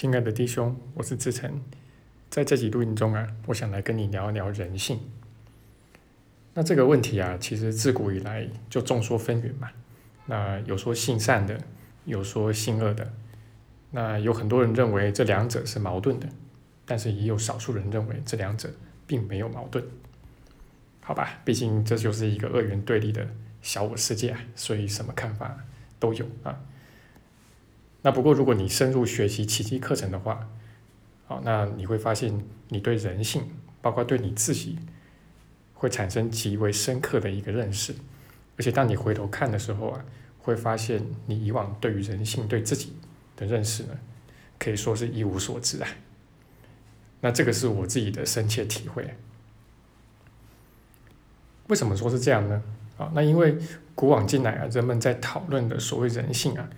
亲爱的弟兄，我是志成，在这集录音中啊，我想来跟你聊一聊人性。那这个问题啊，其实自古以来就众说纷纭嘛。那有说性善的，有说性恶的。那有很多人认为这两者是矛盾的，但是也有少数人认为这两者并没有矛盾。好吧，毕竟这就是一个二元对立的小我世界啊，所以什么看法都有啊。那不过，如果你深入学习奇迹课程的话，好，那你会发现你对人性，包括对你自己，会产生极为深刻的一个认识。而且，当你回头看的时候啊，会发现你以往对于人性、对自己的认识呢，可以说是一无所知啊。那这个是我自己的深切体会。为什么说是这样呢？啊，那因为古往今来啊，人们在讨论的所谓人性啊，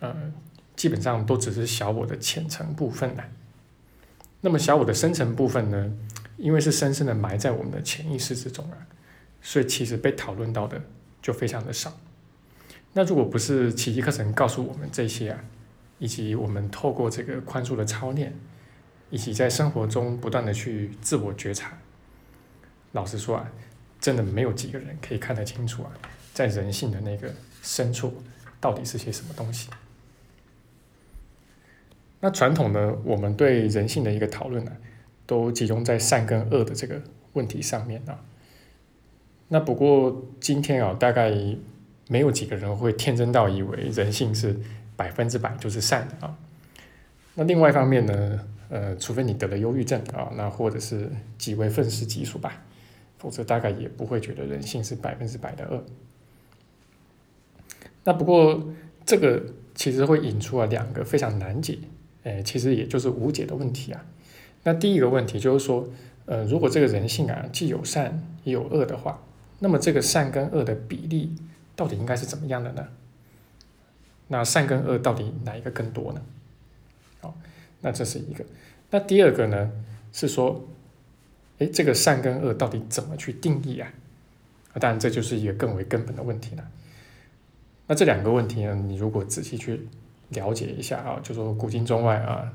呃。基本上都只是小我的浅层部分了。那么小我的深层部分呢？因为是深深的埋在我们的潜意识之中啊，所以其实被讨论到的就非常的少。那如果不是奇迹课程告诉我们这些啊，以及我们透过这个宽恕的操练，以及在生活中不断的去自我觉察，老实说啊，真的没有几个人可以看得清楚啊，在人性的那个深处到底是些什么东西。那传统呢，我们对人性的一个讨论呢，都集中在善跟恶的这个问题上面啊。那不过今天啊，大概没有几个人会天真到以为人性是百分之百就是善的啊。那另外一方面呢，呃，除非你得了忧郁症啊，那或者是极为愤世嫉俗吧，否则大概也不会觉得人性是百分之百的恶。那不过这个其实会引出了两个非常难解。哎，其实也就是无解的问题啊。那第一个问题就是说，呃，如果这个人性啊既有善也有恶的话，那么这个善跟恶的比例到底应该是怎么样的呢？那善跟恶到底哪一个更多呢？好，那这是一个。那第二个呢是说，哎，这个善跟恶到底怎么去定义啊？啊，当然这就是一个更为根本的问题了。那这两个问题呢，你如果仔细去。了解一下啊，就说古今中外啊，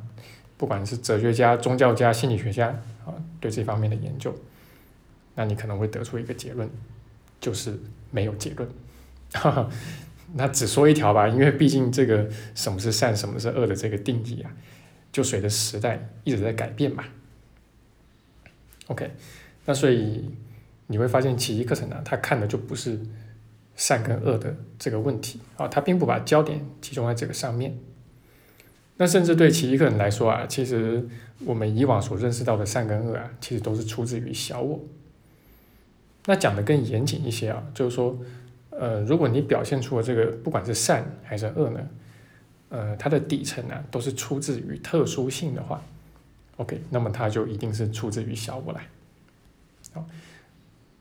不管是哲学家、宗教家、心理学家啊，对这方面的研究，那你可能会得出一个结论，就是没有结论。哈 哈那只说一条吧，因为毕竟这个什么是善、什么是恶的这个定义啊，就随着时代一直在改变嘛。OK，那所以你会发现奇迹课程呢，他看的就不是。善跟恶的这个问题啊，他并不把焦点集中在这个上面。那甚至对其一个人来说啊，其实我们以往所认识到的善跟恶啊，其实都是出自于小我。那讲的更严谨一些啊，就是说，呃，如果你表现出了这个不管是善还是恶呢，呃，它的底层呢都是出自于特殊性的话，OK，那么它就一定是出自于小我来，好。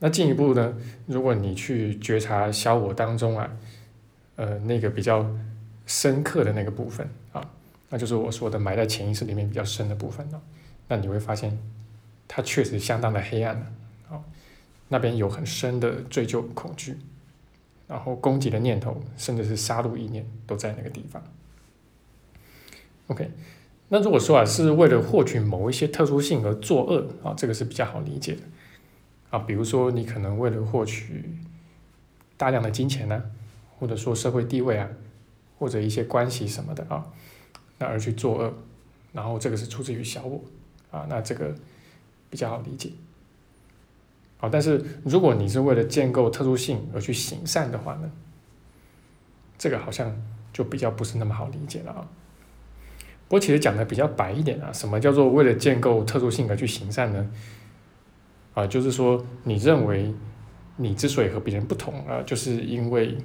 那进一步呢？如果你去觉察小我当中啊，呃，那个比较深刻的那个部分啊，那就是我说的埋在潜意识里面比较深的部分了。那你会发现，它确实相当的黑暗了。啊，那边有很深的追究恐惧，然后攻击的念头，甚至是杀戮意念都在那个地方。OK，那如果说啊，是为了获取某一些特殊性而作恶啊，这个是比较好理解的。啊，比如说你可能为了获取大量的金钱呢，或者说社会地位啊，或者一些关系什么的啊，那而去作恶，然后这个是出自于小我啊，那这个比较好理解。好，但是如果你是为了建构特殊性而去行善的话呢，这个好像就比较不是那么好理解了啊。我其实讲的比较白一点啊，什么叫做为了建构特殊性而去行善呢？啊，就是说，你认为你之所以和别人不同啊，就是因为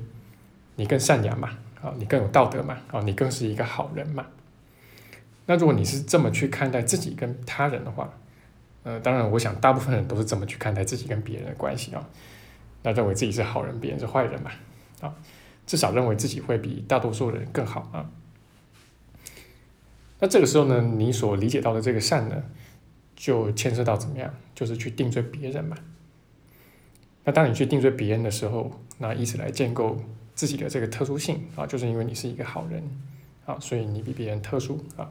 你更善良嘛，啊，你更有道德嘛，啊，你更是一个好人嘛。那如果你是这么去看待自己跟他人的话，呃，当然，我想大部分人都是这么去看待自己跟别人的关系啊。那认为自己是好人，别人是坏人嘛，啊，至少认为自己会比大多数人更好啊。那这个时候呢，你所理解到的这个善呢？就牵涉到怎么样，就是去定罪别人嘛。那当你去定罪别人的时候，那以此来建构自己的这个特殊性啊，就是因为你是一个好人啊，所以你比别人特殊啊。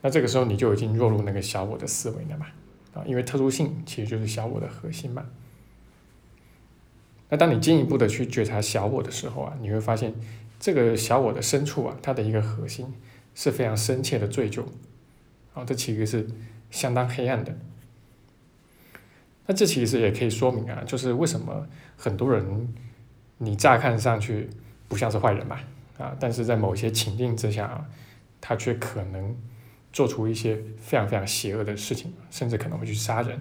那这个时候你就已经落入那个小我的思维了嘛，啊，因为特殊性其实就是小我的核心嘛。那当你进一步的去觉察小我的时候啊，你会发现这个小我的深处啊，它的一个核心是非常深切的罪疚，啊，这其实是相当黑暗的。那这其实也可以说明啊，就是为什么很多人你乍看上去不像是坏人嘛，啊，但是在某些情境之下啊，他却可能做出一些非常非常邪恶的事情，甚至可能会去杀人。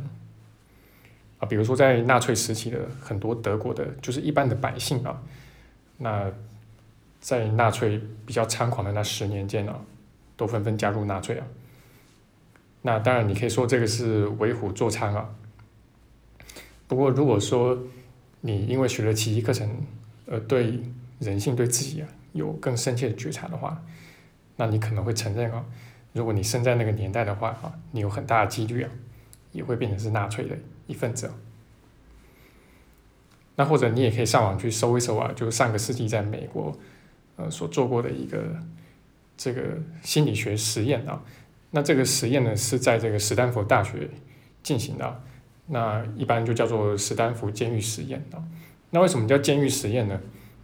啊，比如说在纳粹时期的很多德国的，就是一般的百姓啊，那在纳粹比较猖狂的那十年间啊，都纷纷加入纳粹啊。那当然，你可以说这个是为虎作伥啊。不过，如果说你因为学了奇迹课程，而对人性、对自己啊有更深切的觉察的话，那你可能会承认啊，如果你生在那个年代的话啊，你有很大的几率啊，也会变成是纳粹的一份子。那或者你也可以上网去搜一搜啊，就上个世纪在美国呃所做过的一个这个心理学实验啊。那这个实验呢是在这个斯坦福大学进行的。那一般就叫做史丹福监狱实验啊。那为什么叫监狱实验呢？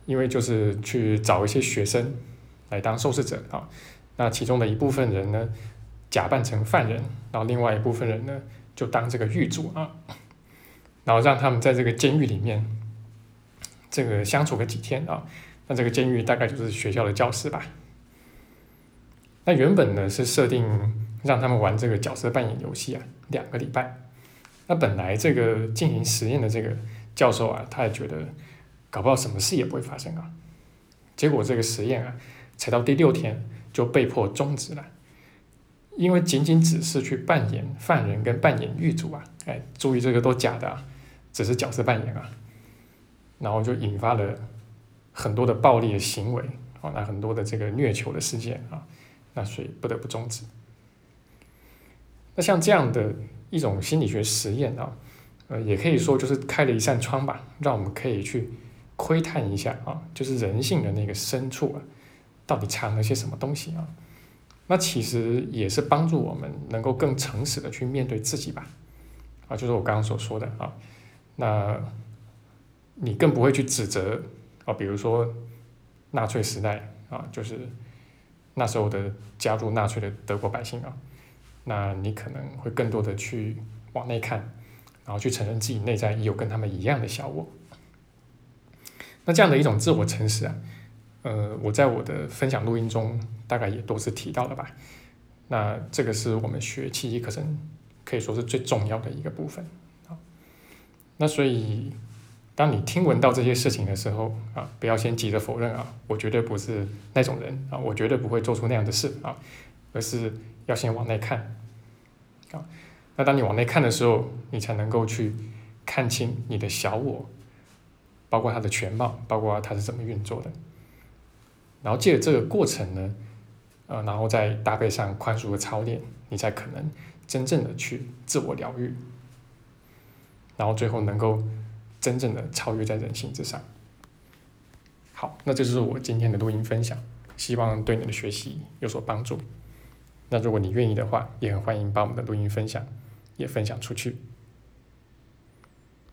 因为就是去找一些学生来当受试者啊。那其中的一部分人呢，假扮成犯人，然后另外一部分人呢，就当这个狱卒啊。然后让他们在这个监狱里面，这个相处个几天啊。那这个监狱大概就是学校的教室吧。那原本呢是设定让他们玩这个角色扮演游戏啊，两个礼拜。那本来这个进行实验的这个教授啊，他也觉得搞不好什么事也不会发生啊。结果这个实验啊，才到第六天就被迫终止了，因为仅仅只是去扮演犯人跟扮演狱卒啊，哎，注意这个都假的，只是角色扮演啊。然后就引发了很多的暴力的行为啊，那很多的这个虐囚的事件啊，那所以不得不终止。那像这样的。一种心理学实验啊，呃，也可以说就是开了一扇窗吧，让我们可以去窥探一下啊，就是人性的那个深处啊，到底藏了些什么东西啊？那其实也是帮助我们能够更诚实的去面对自己吧，啊，就是我刚刚所说的啊，那你更不会去指责啊，比如说纳粹时代啊，就是那时候的加入纳粹的德国百姓啊。那你可能会更多的去往内看，然后去承认自己内在也有跟他们一样的小我。那这样的一种自我诚实啊，呃，我在我的分享录音中大概也都是提到了吧。那这个是我们学七级课程可以说是最重要的一个部分啊。那所以，当你听闻到这些事情的时候啊，不要先急着否认啊，我绝对不是那种人啊，我绝对不会做出那样的事啊，而是要先往内看。啊，那当你往内看的时候，你才能够去看清你的小我，包括它的全貌，包括它是怎么运作的。然后借着这个过程呢，呃，然后再搭配上宽恕的操练，你才可能真正的去自我疗愈，然后最后能够真正的超越在人性之上。好，那这就是我今天的录音分享，希望对你的学习有所帮助。那如果你愿意的话，也很欢迎把我们的录音分享也分享出去。